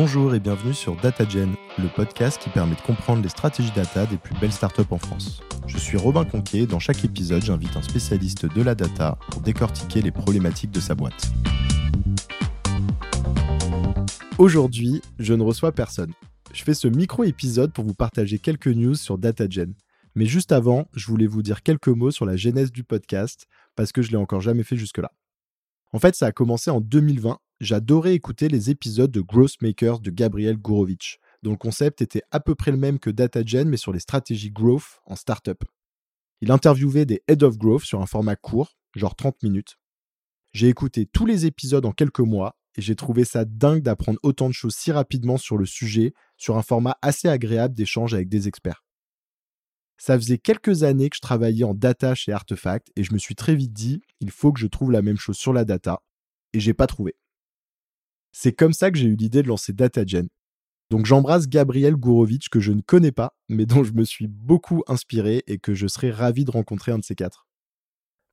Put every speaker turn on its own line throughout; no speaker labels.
Bonjour et bienvenue sur DataGen, le podcast qui permet de comprendre les stratégies data des plus belles startups en France. Je suis Robin Conquier et dans chaque épisode, j'invite un spécialiste de la data pour décortiquer les problématiques de sa boîte. Aujourd'hui, je ne reçois personne. Je fais ce micro-épisode pour vous partager quelques news sur DataGen. Mais juste avant, je voulais vous dire quelques mots sur la genèse du podcast, parce que je l'ai encore jamais fait jusque-là. En fait, ça a commencé en 2020 j'adorais écouter les épisodes de Growth Makers de Gabriel Gourovitch, dont le concept était à peu près le même que DataGen, mais sur les stratégies growth en startup. Il interviewait des Head of Growth sur un format court, genre 30 minutes. J'ai écouté tous les épisodes en quelques mois et j'ai trouvé ça dingue d'apprendre autant de choses si rapidement sur le sujet, sur un format assez agréable d'échange avec des experts. Ça faisait quelques années que je travaillais en data chez Artefact et je me suis très vite dit, il faut que je trouve la même chose sur la data, et j'ai pas trouvé. C'est comme ça que j'ai eu l'idée de lancer DataGen. Donc j'embrasse Gabriel Gourovitch que je ne connais pas, mais dont je me suis beaucoup inspiré et que je serais ravi de rencontrer un de ces quatre.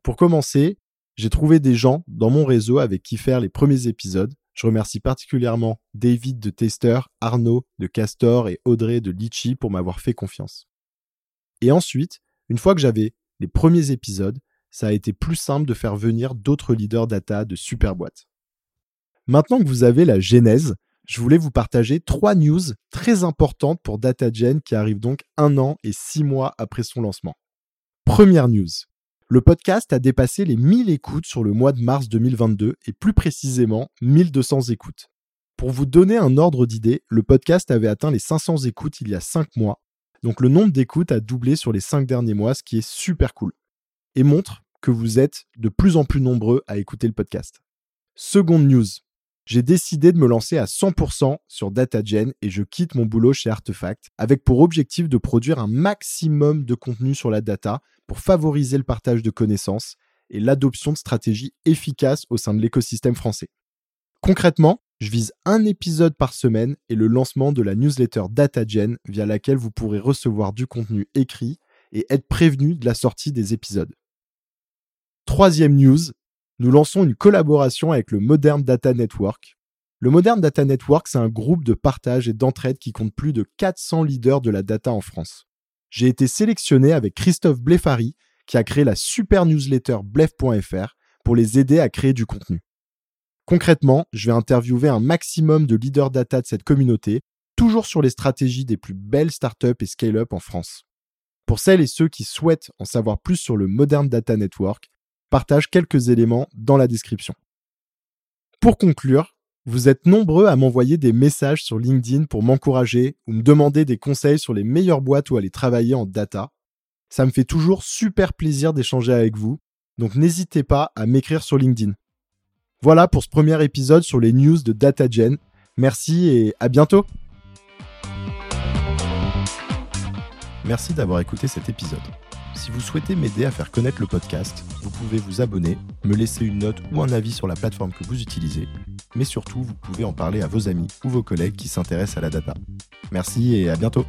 Pour commencer, j'ai trouvé des gens dans mon réseau avec qui faire les premiers épisodes. Je remercie particulièrement David de Tester, Arnaud de Castor et Audrey de Litchi pour m'avoir fait confiance. Et ensuite, une fois que j'avais les premiers épisodes, ça a été plus simple de faire venir d'autres leaders data de super boîtes. Maintenant que vous avez la genèse, je voulais vous partager trois news très importantes pour DataGen qui arrivent donc un an et six mois après son lancement. Première news. Le podcast a dépassé les 1000 écoutes sur le mois de mars 2022 et plus précisément 1200 écoutes. Pour vous donner un ordre d'idée, le podcast avait atteint les 500 écoutes il y a 5 mois, donc le nombre d'écoutes a doublé sur les 5 derniers mois, ce qui est super cool, et montre que vous êtes de plus en plus nombreux à écouter le podcast. Seconde news, j'ai décidé de me lancer à 100% sur DataGen et je quitte mon boulot chez Artefact avec pour objectif de produire un maximum de contenu sur la data pour favoriser le partage de connaissances et l'adoption de stratégies efficaces au sein de l'écosystème français. Concrètement, je vise un épisode par semaine et le lancement de la newsletter DataGen via laquelle vous pourrez recevoir du contenu écrit et être prévenu de la sortie des épisodes. Troisième news, nous lançons une collaboration avec le Modern Data Network. Le Modern Data Network, c'est un groupe de partage et d'entraide qui compte plus de 400 leaders de la data en France. J'ai été sélectionné avec Christophe Blefari, qui a créé la super newsletter blef.fr pour les aider à créer du contenu. Concrètement, je vais interviewer un maximum de leaders data de cette communauté, toujours sur les stratégies des plus belles startups et scale-up en France. Pour celles et ceux qui souhaitent en savoir plus sur le Modern Data Network, partage quelques éléments dans la description. Pour conclure, vous êtes nombreux à m'envoyer des messages sur LinkedIn pour m'encourager ou me demander des conseils sur les meilleures boîtes où aller travailler en data. Ça me fait toujours super plaisir d'échanger avec vous, donc n'hésitez pas à m'écrire sur LinkedIn. Voilà pour ce premier épisode sur les news de DataGen. Merci et à bientôt. Merci d'avoir écouté cet épisode. Si vous souhaitez m'aider à faire connaître le podcast, vous pouvez vous abonner, me laisser une note ou un avis sur la plateforme que vous utilisez, mais surtout vous pouvez en parler à vos amis ou vos collègues qui s'intéressent à la data. Merci et à bientôt